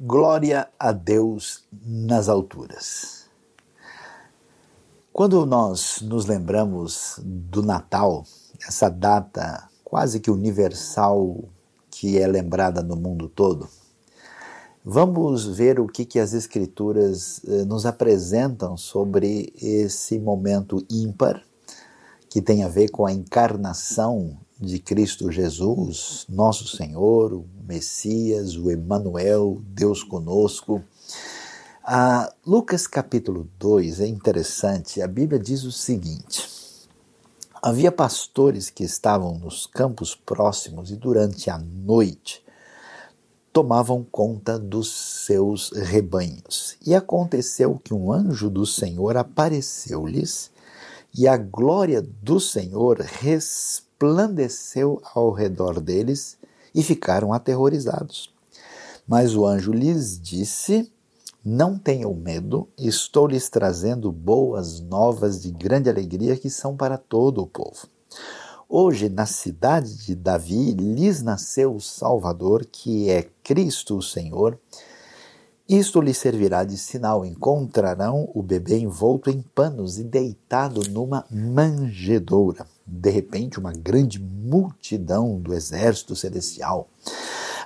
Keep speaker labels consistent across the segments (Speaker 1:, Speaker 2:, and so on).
Speaker 1: Glória a Deus nas alturas. Quando nós nos lembramos do Natal, essa data quase que universal que é lembrada no mundo todo, vamos ver o que, que as Escrituras eh, nos apresentam sobre esse momento ímpar que tem a ver com a encarnação de Cristo Jesus, nosso Senhor, o Messias, o Emanuel, Deus conosco. Ah, Lucas capítulo 2 é interessante, a Bíblia diz o seguinte: Havia pastores que estavam nos campos próximos e durante a noite tomavam conta dos seus rebanhos. E aconteceu que um anjo do Senhor apareceu-lhes e a glória do Senhor resplandeceu resplandeceu ao redor deles e ficaram aterrorizados. Mas o anjo lhes disse: Não tenham medo, estou lhes trazendo boas novas de grande alegria que são para todo o povo. Hoje, na cidade de Davi, lhes nasceu o Salvador, que é Cristo o Senhor. Isto lhe servirá de sinal: encontrarão o bebê envolto em panos e deitado numa manjedoura. De repente, uma grande multidão do exército celestial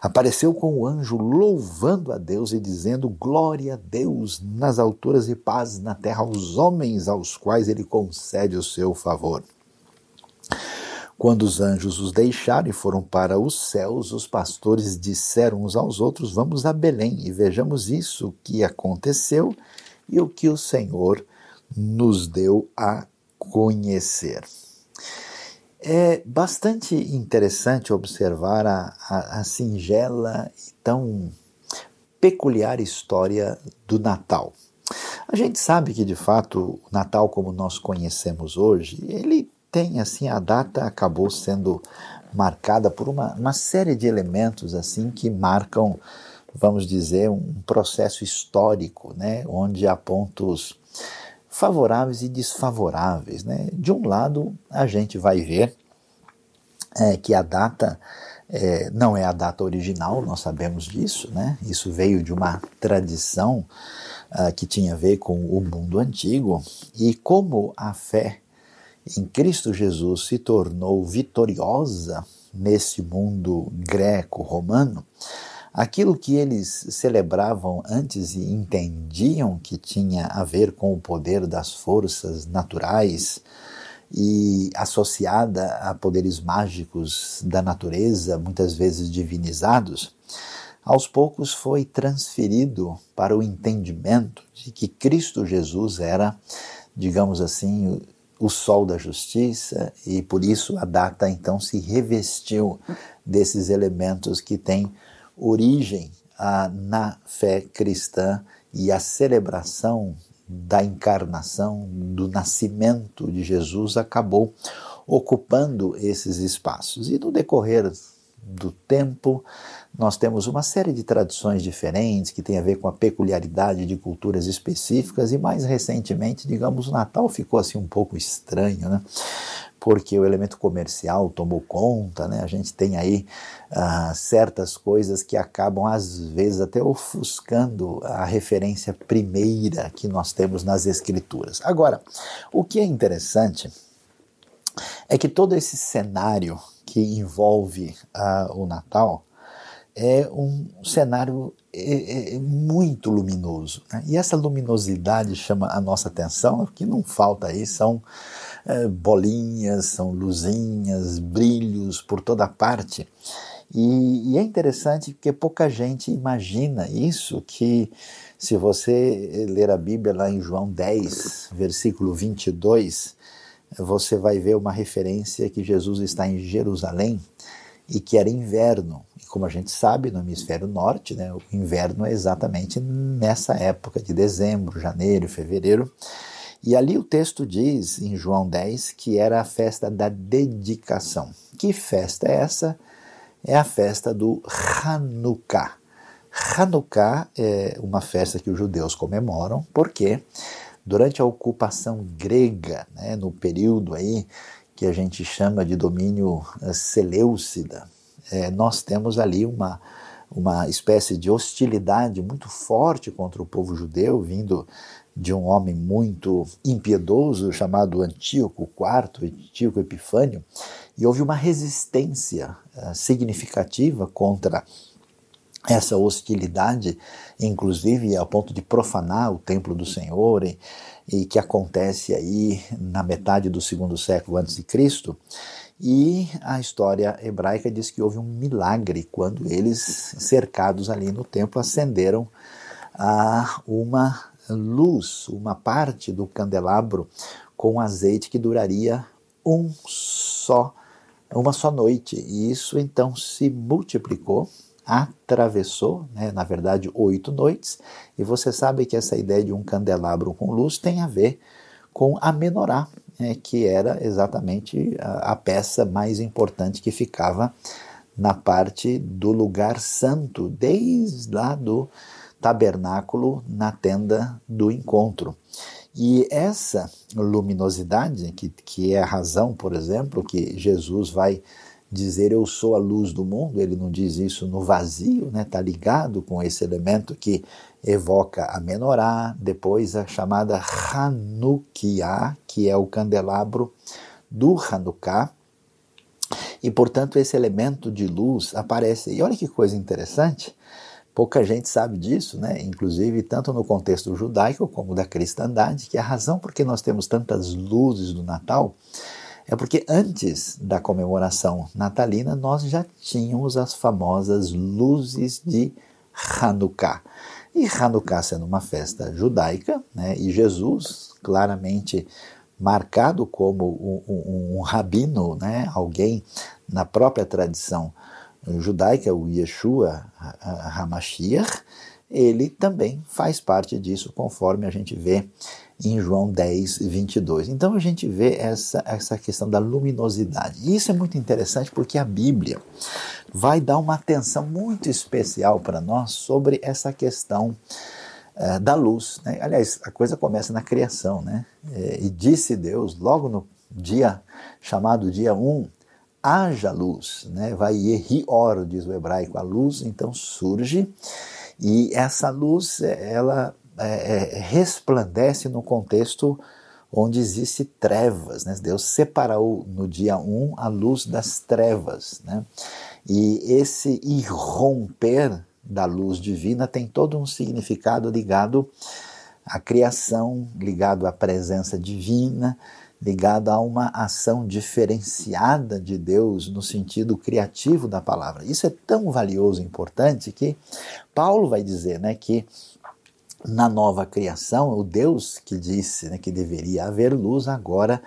Speaker 1: apareceu com o anjo louvando a Deus e dizendo: Glória a Deus nas alturas e paz na terra aos homens aos quais ele concede o seu favor. Quando os anjos os deixaram e foram para os céus, os pastores disseram uns aos outros: Vamos a Belém e vejamos isso que aconteceu e o que o Senhor nos deu a conhecer. É bastante interessante observar a, a, a singela e tão peculiar história do Natal. A gente sabe que, de fato, o Natal como nós conhecemos hoje, ele tem, assim, a data acabou sendo marcada por uma, uma série de elementos, assim, que marcam, vamos dizer, um processo histórico, né, onde há pontos favoráveis e desfavoráveis. Né? De um lado, a gente vai ver é, que a data é, não é a data original, nós sabemos disso, né? isso veio de uma tradição uh, que tinha a ver com o mundo antigo, e como a fé em Cristo Jesus se tornou vitoriosa nesse mundo greco-romano, aquilo que eles celebravam antes e entendiam que tinha a ver com o poder das forças naturais e associada a poderes mágicos da natureza, muitas vezes divinizados, aos poucos foi transferido para o entendimento de que Cristo Jesus era, digamos assim, o sol da justiça e por isso a data então se revestiu desses elementos que têm origem ah, na fé cristã e a celebração da encarnação, do nascimento de Jesus acabou ocupando esses espaços. E no decorrer do tempo, nós temos uma série de tradições diferentes que tem a ver com a peculiaridade de culturas específicas e mais recentemente, digamos, o Natal ficou assim um pouco estranho, né? Porque o elemento comercial tomou conta, né? A gente tem aí uh, certas coisas que acabam às vezes até ofuscando a referência primeira que nós temos nas escrituras. Agora, o que é interessante é que todo esse cenário que envolve uh, o Natal é um cenário é, é muito luminoso. Né? E essa luminosidade chama a nossa atenção, o que não falta aí são é, bolinhas, são luzinhas, brilhos por toda parte. E, e, é interessante porque pouca gente imagina isso, que se você ler a Bíblia lá em João 10, versículo 22, você vai ver uma referência que Jesus está em Jerusalém e que era inverno. E como a gente sabe, no hemisfério norte, né, o inverno é exatamente nessa época de dezembro, janeiro, fevereiro. E ali o texto diz, em João 10, que era a festa da dedicação. Que festa é essa? É a festa do Hanukkah. Hanukkah é uma festa que os judeus comemoram, porque durante a ocupação grega, né, no período aí que a gente chama de domínio eh, Seleucida, é, nós temos ali uma, uma espécie de hostilidade muito forte contra o povo judeu, vindo de um homem muito impiedoso chamado Antíoco IV, Antíoco Epifânio, e houve uma resistência uh, significativa contra essa hostilidade, inclusive ao ponto de profanar o templo do Senhor, e, e que acontece aí na metade do segundo século antes de Cristo. E a história hebraica diz que houve um milagre quando eles, cercados ali no templo, acenderam a uma luz, uma parte do candelabro com azeite que duraria um só, uma só noite. E isso então se multiplicou, atravessou, né, na verdade, oito noites. E você sabe que essa ideia de um candelabro com luz tem a ver com a menorá, é, que era exatamente a, a peça mais importante que ficava na parte do lugar santo, desde lá do tabernáculo na tenda do encontro. E essa luminosidade, que, que é a razão, por exemplo, que Jesus vai dizer eu sou a luz do mundo, ele não diz isso no vazio, está né? Tá ligado com esse elemento que evoca a menorá, depois a chamada Hanukkah, que é o candelabro do Hanukkah, e portanto esse elemento de luz aparece. E olha que coisa interessante, pouca gente sabe disso, né? inclusive tanto no contexto judaico como da cristandade, que a razão por que nós temos tantas luzes do Natal é porque antes da comemoração natalina nós já tínhamos as famosas luzes de Hanukkah. E Hanukkah sendo uma festa judaica, né, e Jesus claramente marcado como um, um, um rabino, né, alguém na própria tradição judaica, o Yeshua HaMashiach, ele também faz parte disso, conforme a gente vê em João 10, 22. Então a gente vê essa, essa questão da luminosidade. E isso é muito interessante porque a Bíblia vai dar uma atenção muito especial para nós sobre essa questão é, da luz. Né? Aliás, a coisa começa na criação. Né? É, e disse Deus, logo no dia chamado dia 1, haja luz. Né? Vai Yehior, diz o hebraico, a luz então surge. E essa luz, ela é, é, resplandece no contexto onde existe trevas. Né? Deus separou no dia 1 a luz das trevas. Né? E esse irromper da luz divina tem todo um significado ligado à criação, ligado à presença divina, ligado a uma ação diferenciada de Deus no sentido criativo da palavra. Isso é tão valioso e importante que Paulo vai dizer né, que na nova criação, o Deus que disse né, que deveria haver luz, agora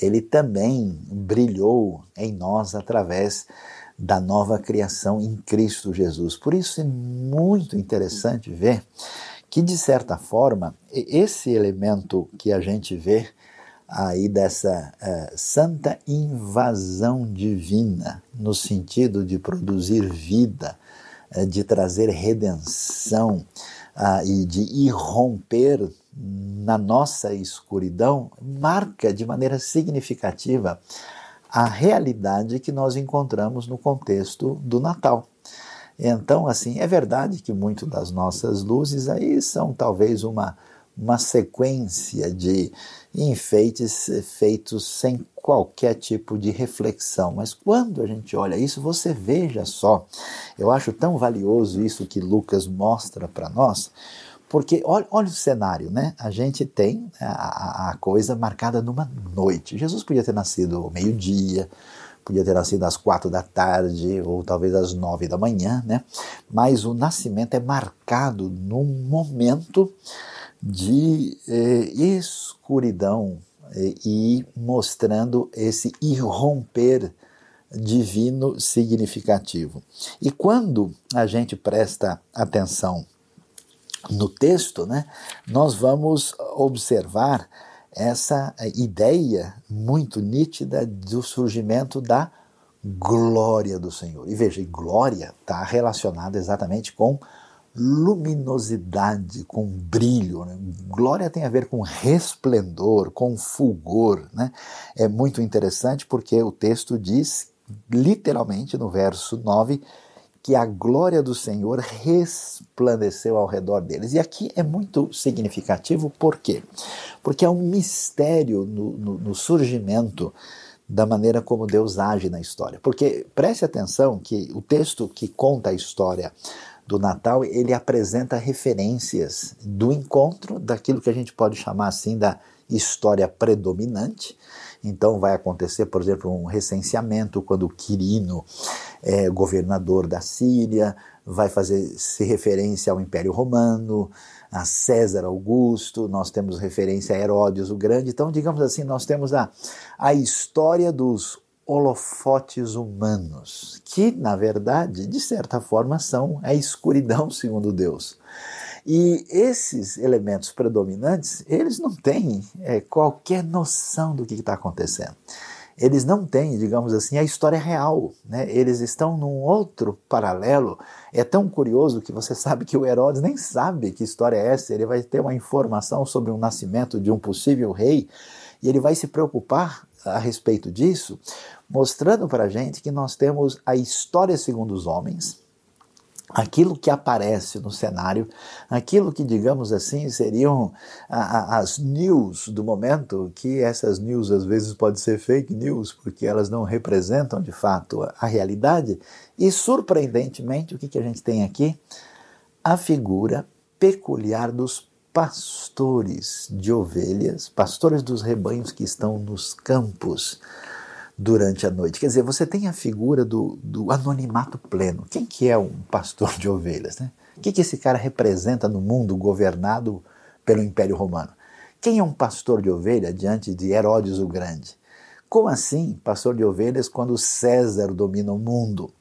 Speaker 1: ele também brilhou em nós através da nova criação em Cristo Jesus. Por isso é muito interessante ver que, de certa forma, esse elemento que a gente vê aí dessa uh, santa invasão divina, no sentido de produzir vida, uh, de trazer redenção, ah, e de irromper na nossa escuridão marca de maneira significativa a realidade que nós encontramos no contexto do Natal. Então, assim, é verdade que muito das nossas luzes aí são talvez uma, uma sequência de enfeites feitos sem qualquer tipo de reflexão. Mas quando a gente olha isso, você veja só, eu acho tão valioso isso que Lucas mostra para nós, porque olha, olha, o cenário, né? A gente tem a, a, coisa marcada numa noite. Jesus podia ter nascido ao meio-dia, podia ter nascido às quatro da tarde ou talvez às nove da manhã, né? Mas o nascimento é marcado num momento de eh, escuridão eh, e mostrando esse irromper divino significativo. E quando a gente presta atenção no texto, né, nós vamos observar essa ideia muito nítida do surgimento da glória do Senhor. E veja, glória está relacionada exatamente com luminosidade, com brilho. Né? Glória tem a ver com resplendor, com fulgor. Né? É muito interessante porque o texto diz, literalmente, no verso 9, que a glória do Senhor resplandeceu ao redor deles. E aqui é muito significativo, por quê? Porque é um mistério no, no, no surgimento da maneira como Deus age na história. Porque preste atenção que o texto que conta a história do Natal, ele apresenta referências do encontro daquilo que a gente pode chamar assim da história predominante. Então vai acontecer, por exemplo, um recenseamento quando Quirino é governador da Síria, vai fazer se referência ao Império Romano, a César Augusto, nós temos referência a Herodes o Grande. Então, digamos assim, nós temos a, a história dos holofotes humanos, que, na verdade, de certa forma, são a escuridão, segundo Deus. E esses elementos predominantes, eles não têm é, qualquer noção do que está acontecendo. Eles não têm, digamos assim, a história real. Né? Eles estão num outro paralelo. É tão curioso que você sabe que o Herodes nem sabe que história é essa. Ele vai ter uma informação sobre o nascimento de um possível rei e ele vai se preocupar a respeito disso, mostrando para a gente que nós temos a história segundo os homens, aquilo que aparece no cenário, aquilo que, digamos assim, seriam as news do momento, que essas news às vezes podem ser fake news, porque elas não representam de fato a, a realidade, e surpreendentemente, o que, que a gente tem aqui? A figura peculiar dos pastores de ovelhas, pastores dos rebanhos que estão nos campos durante a noite. Quer dizer, você tem a figura do, do anonimato pleno. Quem que é um pastor de ovelhas? Né? O que, que esse cara representa no mundo governado pelo Império Romano? Quem é um pastor de ovelha diante de Herodes o Grande? Como assim, pastor de ovelhas, quando César domina o mundo?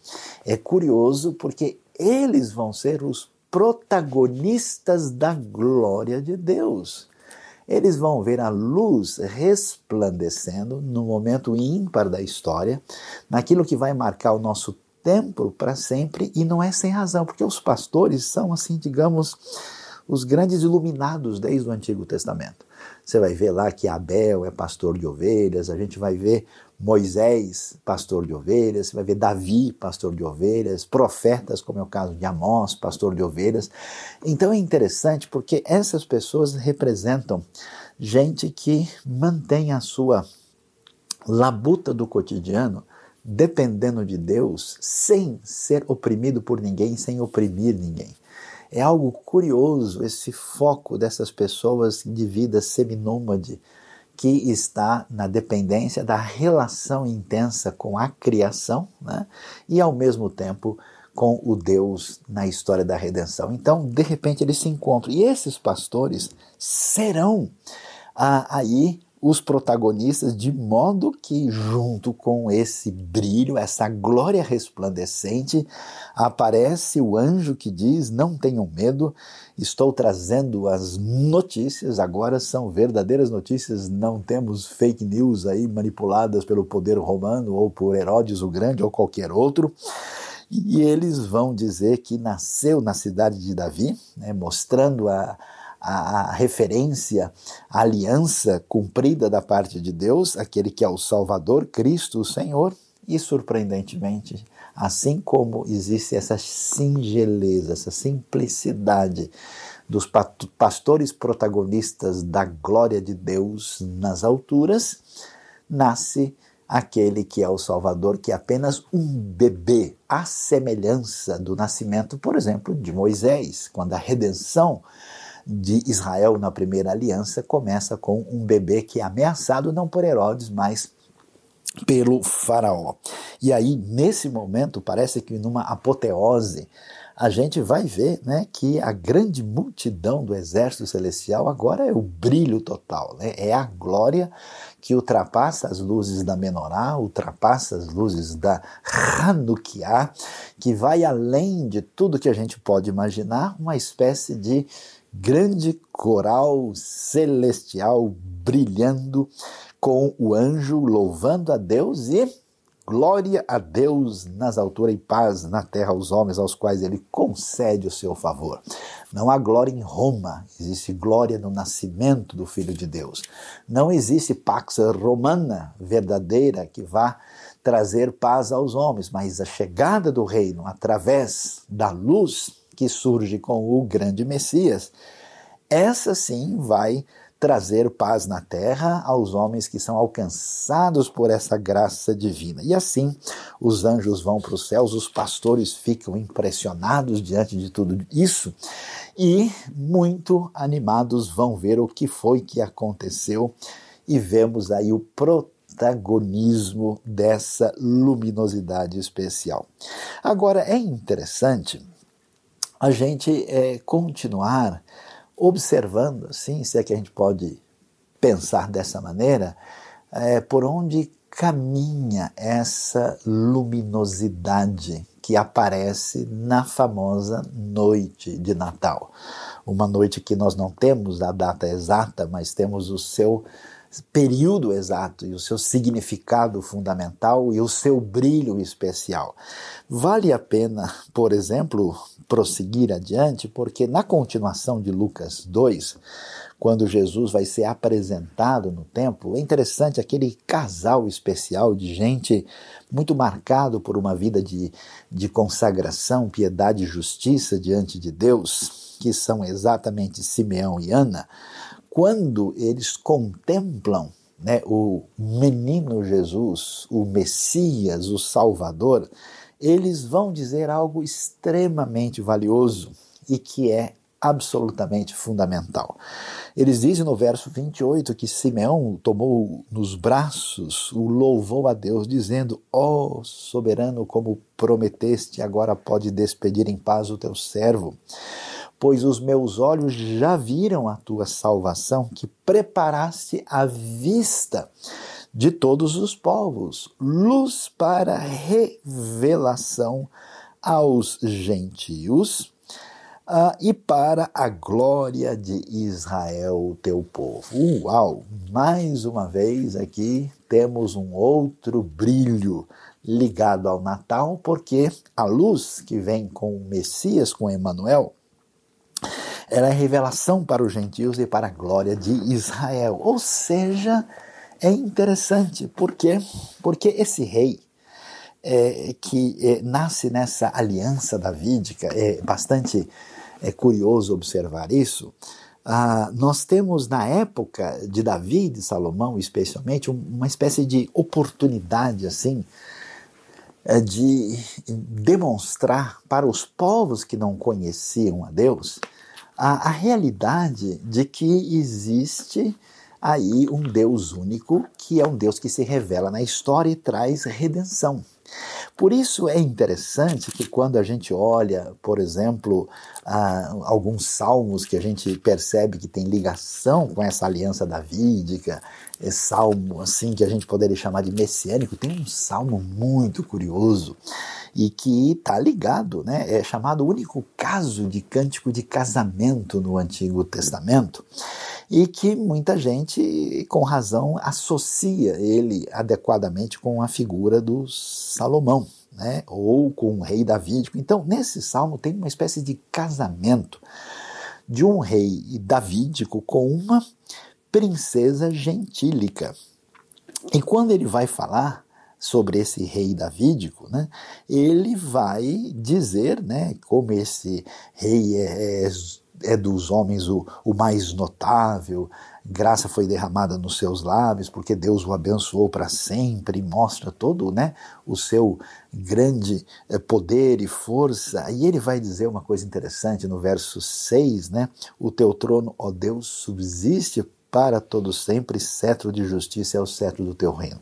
Speaker 1: É curioso porque eles vão ser os protagonistas da glória de Deus. Eles vão ver a luz resplandecendo no momento ímpar da história, naquilo que vai marcar o nosso tempo para sempre, e não é sem razão, porque os pastores são, assim, digamos, os grandes iluminados desde o Antigo Testamento. Você vai ver lá que Abel é pastor de ovelhas, a gente vai ver Moisés, pastor de ovelhas, você vai ver Davi, pastor de ovelhas, profetas, como é o caso de Amós, pastor de ovelhas. Então é interessante porque essas pessoas representam gente que mantém a sua labuta do cotidiano dependendo de Deus, sem ser oprimido por ninguém, sem oprimir ninguém. É algo curioso esse foco dessas pessoas de vida seminômade, que está na dependência da relação intensa com a criação né? e, ao mesmo tempo, com o Deus na história da redenção. Então, de repente, eles se encontram. E esses pastores serão ah, aí os protagonistas, de modo que, junto com esse brilho, essa glória resplandecente, aparece o anjo que diz: Não tenham medo, estou trazendo as notícias, agora são verdadeiras notícias, não temos fake news aí manipuladas pelo poder romano ou por Herodes o Grande ou qualquer outro. E eles vão dizer que nasceu na cidade de Davi, né, mostrando a a, a referência à aliança cumprida da parte de Deus, aquele que é o Salvador, Cristo, o Senhor, e surpreendentemente, assim como existe essa singeleza, essa simplicidade dos pastores protagonistas da glória de Deus nas alturas, nasce aquele que é o Salvador, que é apenas um bebê, à semelhança do nascimento, por exemplo, de Moisés, quando a redenção de Israel na primeira aliança começa com um bebê que é ameaçado não por Herodes, mas pelo faraó. E aí, nesse momento, parece que numa apoteose, a gente vai ver né, que a grande multidão do exército celestial agora é o brilho total, né? é a glória que ultrapassa as luzes da menorá, ultrapassa as luzes da Hanukkah, que vai além de tudo que a gente pode imaginar, uma espécie de grande coral celestial brilhando com o anjo louvando a Deus e glória a Deus nas alturas e paz na terra aos homens aos quais ele concede o seu favor. Não há glória em Roma, existe glória no nascimento do Filho de Deus. Não existe pax romana verdadeira que vá trazer paz aos homens, mas a chegada do reino através da luz que surge com o grande Messias, essa sim vai trazer paz na terra aos homens que são alcançados por essa graça divina. E assim, os anjos vão para os céus, os pastores ficam impressionados diante de tudo isso e muito animados vão ver o que foi que aconteceu e vemos aí o protagonismo dessa luminosidade especial. Agora é interessante a gente é, continuar observando, assim, se é que a gente pode pensar dessa maneira, é, por onde caminha essa luminosidade que aparece na famosa noite de Natal. Uma noite que nós não temos a data exata, mas temos o seu período exato e o seu significado fundamental e o seu brilho especial. Vale a pena, por exemplo, prosseguir adiante, porque na continuação de Lucas 2, quando Jesus vai ser apresentado no templo, é interessante aquele casal especial de gente muito marcado por uma vida de, de consagração, piedade e justiça diante de Deus, que são exatamente Simeão e Ana. Quando eles contemplam né, o menino Jesus, o Messias, o Salvador, eles vão dizer algo extremamente valioso e que é absolutamente fundamental. Eles dizem no verso 28 que Simeão tomou nos braços, o louvou a Deus, dizendo: Ó oh, soberano, como prometeste, agora pode despedir em paz o teu servo pois os meus olhos já viram a tua salvação, que preparaste à vista de todos os povos, luz para revelação aos gentios uh, e para a glória de Israel, teu povo. Uau! Mais uma vez aqui temos um outro brilho ligado ao Natal, porque a luz que vem com o Messias, com Emmanuel, ela é revelação para os gentios e para a glória de Israel. Ou seja, é interessante, por quê? Porque esse rei é, que é, nasce nessa aliança davídica, é bastante é, curioso observar isso. Ah, nós temos na época de Davi e de Salomão, especialmente, uma espécie de oportunidade assim é, de demonstrar para os povos que não conheciam a Deus a, a realidade de que existe aí um Deus único, que é um Deus que se revela na história e traz redenção. Por isso é interessante que quando a gente olha, por exemplo, alguns salmos que a gente percebe que tem ligação com essa aliança davídica, é salmo assim que a gente poderia chamar de messiânico, tem um salmo muito curioso e que está ligado, né? É chamado o único caso de cântico de casamento no Antigo Testamento e que muita gente, com razão, associa ele adequadamente com a figura do Salomão, né? Ou com o rei davídico. Então, nesse salmo tem uma espécie de casamento de um rei davídico com uma princesa gentílica. E quando ele vai falar sobre esse rei davídico, né, ele vai dizer né, como esse rei é, é, é dos homens o, o mais notável, graça foi derramada nos seus lábios, porque Deus o abençoou para sempre, mostra todo né, o seu grande eh, poder e força. E ele vai dizer uma coisa interessante no verso 6, né? O teu trono, ó Deus, subsiste para todo sempre, cetro de justiça é o cetro do teu reino.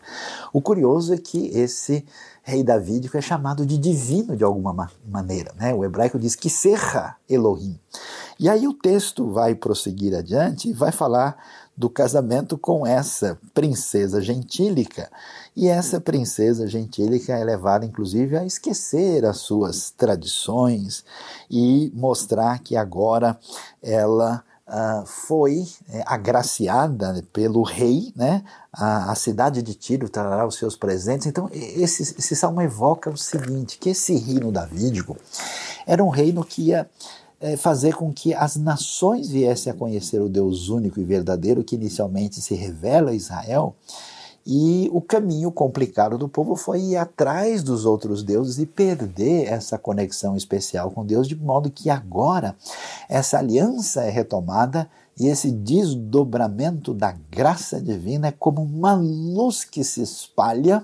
Speaker 1: O curioso é que esse rei davídico é chamado de divino de alguma maneira. Né? O hebraico diz que serra Elohim. E aí o texto vai prosseguir adiante e vai falar do casamento com essa princesa gentílica. E essa princesa gentílica é levada, inclusive, a esquecer as suas tradições e mostrar que agora ela uh, foi é, agraciada pelo rei, né? A, a, cidade de Tiro trará os seus presentes. Então, esse, esse salmo evoca o seguinte: que esse reino davídico era um reino que ia é, fazer com que as nações viessem a conhecer o Deus único e verdadeiro que inicialmente se revela a Israel E o caminho complicado do povo foi ir atrás dos outros deuses e perder essa conexão especial com Deus, de modo que agora essa aliança é retomada e esse desdobramento da graça divina é como uma luz que se espalha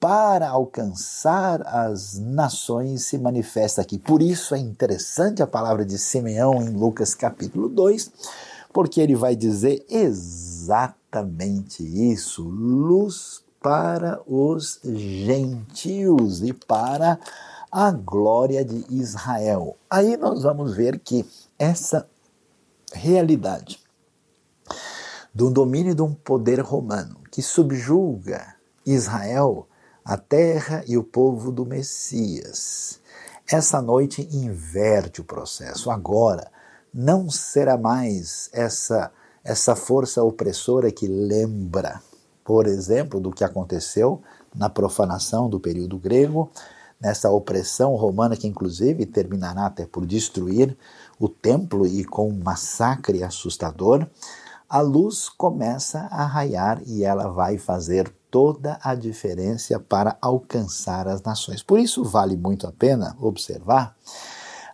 Speaker 1: para alcançar as nações se manifesta aqui. Por isso é interessante a palavra de Simeão em Lucas capítulo 2, porque ele vai dizer exatamente isso: luz para os gentios e para a glória de Israel. Aí nós vamos ver que essa realidade do domínio de um poder romano que subjuga Israel, a terra e o povo do Messias. Essa noite inverte o processo. Agora, não será mais essa essa força opressora que lembra, por exemplo, do que aconteceu na profanação do período grego, nessa opressão romana que inclusive terminará até por destruir o templo e com um massacre assustador, a luz começa a raiar e ela vai fazer toda a diferença para alcançar as nações. Por isso vale muito a pena observar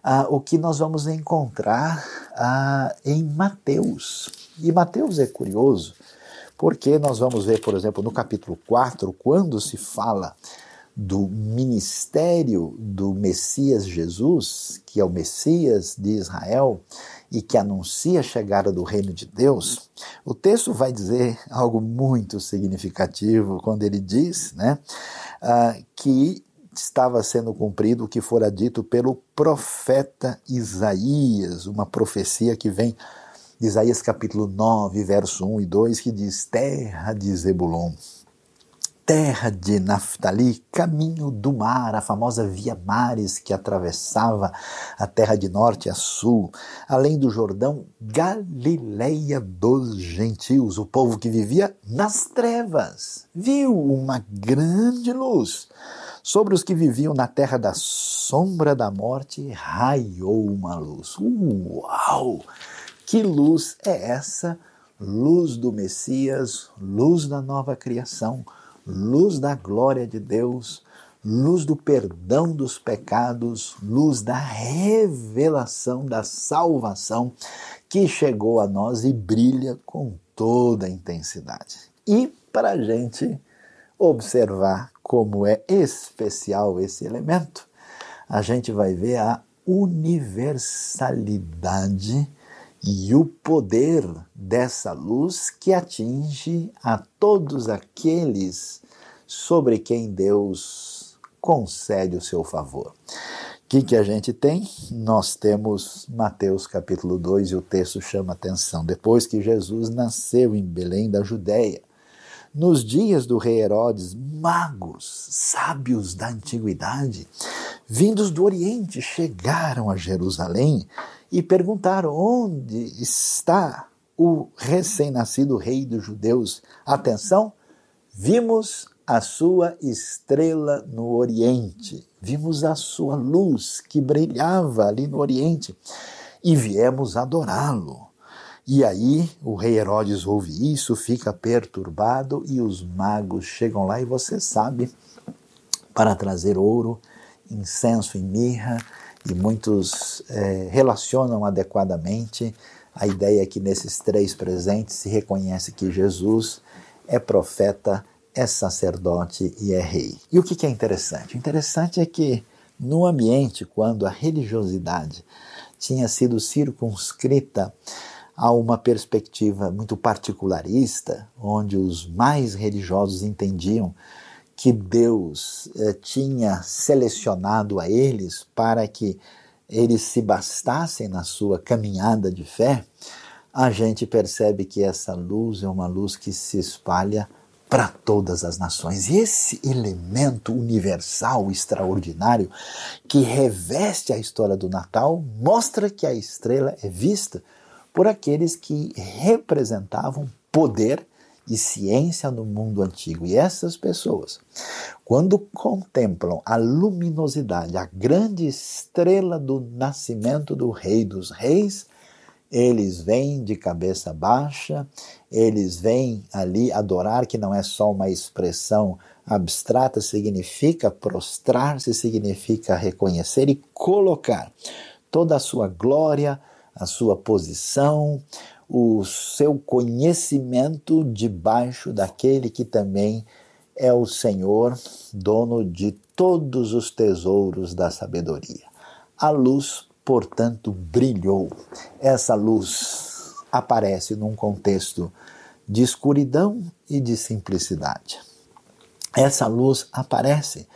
Speaker 1: ah, o que nós vamos encontrar ah, em Mateus. E Mateus é curioso, porque nós vamos ver, por exemplo, no capítulo 4, quando se fala do ministério do Messias Jesus, que é o Messias de Israel e que anuncia a chegada do reino de Deus, o texto vai dizer algo muito significativo quando ele diz né, uh, que estava sendo cumprido o que fora dito pelo profeta Isaías, uma profecia que vem de Isaías capítulo 9, verso 1 e 2, que diz: Terra de Zebulon terra de Naftali, caminho do mar, a famosa Via Mares que atravessava a terra de norte a sul, além do Jordão, Galileia dos gentios, o povo que vivia nas trevas, viu uma grande luz. Sobre os que viviam na terra da sombra da morte, raiou uma luz. Uau! Que luz é essa? Luz do Messias, luz da nova criação, luz da glória de Deus, luz do perdão dos pecados, luz da revelação da salvação que chegou a nós e brilha com toda a intensidade. E para a gente observar como é especial esse elemento, a gente vai ver a universalidade e o poder dessa luz que atinge a todos aqueles sobre quem Deus concede o seu favor. O que, que a gente tem? Nós temos Mateus capítulo 2 e o texto chama atenção. Depois que Jesus nasceu em Belém da Judéia, nos dias do rei Herodes, magos, sábios da antiguidade, vindos do Oriente, chegaram a Jerusalém e perguntaram: onde está o recém-nascido rei dos judeus? Atenção, vimos a sua estrela no Oriente, vimos a sua luz que brilhava ali no Oriente e viemos adorá-lo. E aí o rei Herodes ouve isso, fica perturbado e os magos chegam lá e você sabe, para trazer ouro, incenso e mirra, e muitos é, relacionam adequadamente a ideia que nesses três presentes se reconhece que Jesus é profeta, é sacerdote e é rei. E o que é interessante? O interessante é que no ambiente, quando a religiosidade tinha sido circunscrita a uma perspectiva muito particularista, onde os mais religiosos entendiam que Deus eh, tinha selecionado a eles para que eles se bastassem na sua caminhada de fé, a gente percebe que essa luz é uma luz que se espalha para todas as nações. E esse elemento universal, extraordinário, que reveste a história do Natal, mostra que a estrela é vista por aqueles que representavam poder e ciência no mundo antigo. E essas pessoas, quando contemplam a luminosidade, a grande estrela do nascimento do Rei dos Reis, eles vêm de cabeça baixa, eles vêm ali adorar, que não é só uma expressão abstrata, significa prostrar-se, significa reconhecer e colocar toda a sua glória, a sua posição, o seu conhecimento debaixo daquele que também é o Senhor, dono de todos os tesouros da sabedoria. A luz portanto, brilhou. Essa luz aparece num contexto de escuridão e de simplicidade. Essa luz aparece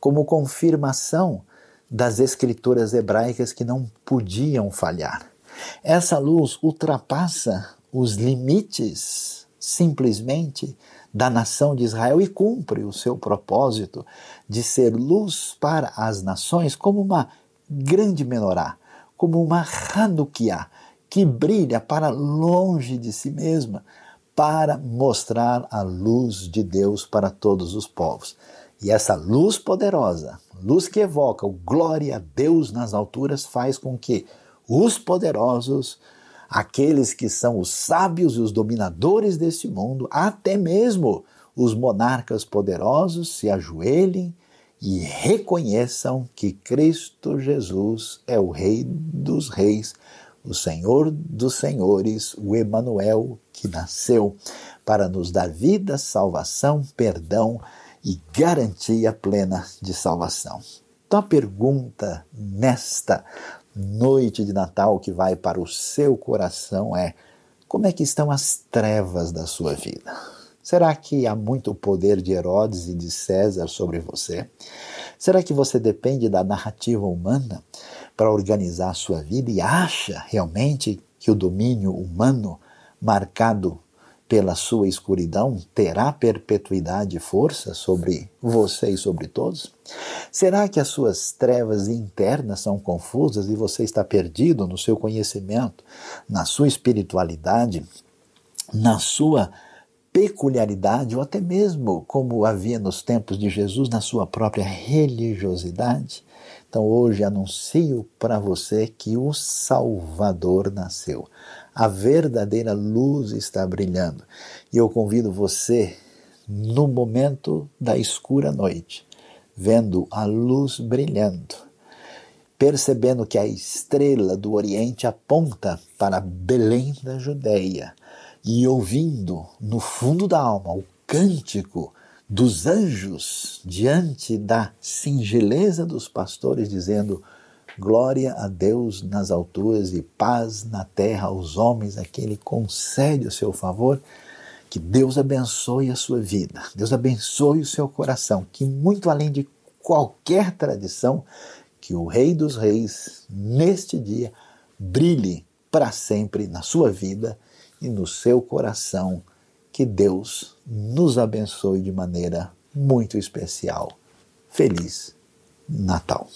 Speaker 1: como confirmação das escrituras hebraicas que não podiam falhar. Essa luz ultrapassa os limites simplesmente da nação de Israel e cumpre o seu propósito de ser luz para as nações como uma grande menorá, como uma Hanukkah que brilha para longe de si mesma para mostrar a luz de Deus para todos os povos. E essa luz poderosa, luz que evoca o glória a Deus nas alturas, faz com que os poderosos, aqueles que são os sábios e os dominadores deste mundo, até mesmo os monarcas poderosos, se ajoelhem e reconheçam que Cristo Jesus é o Rei dos Reis, o Senhor dos Senhores, o Emanuel que nasceu para nos dar vida, salvação, perdão e garantia plena de salvação. Então a pergunta nesta noite de Natal que vai para o seu coração é: como é que estão as trevas da sua vida? Será que há muito poder de Herodes e de César sobre você? Será que você depende da narrativa humana para organizar a sua vida e acha realmente que o domínio humano, marcado pela sua escuridão, terá perpetuidade e força sobre você e sobre todos? Será que as suas trevas internas são confusas e você está perdido no seu conhecimento, na sua espiritualidade, na sua peculiaridade, ou até mesmo como havia nos tempos de Jesus, na sua própria religiosidade. Então hoje anuncio para você que o Salvador nasceu. A verdadeira luz está brilhando. E eu convido você, no momento da escura noite, vendo a luz brilhando, percebendo que a estrela do Oriente aponta para Belém da Judéia e ouvindo no fundo da alma o cântico dos anjos diante da singeleza dos pastores, dizendo: Glória a Deus nas alturas e paz na terra aos homens a quem Ele concede o seu favor. Que Deus abençoe a sua vida, Deus abençoe o seu coração, que muito além de qualquer tradição, que o Rei dos Reis, neste dia, brilhe para sempre na sua vida e no seu coração. Que Deus nos abençoe de maneira muito especial. Feliz Natal!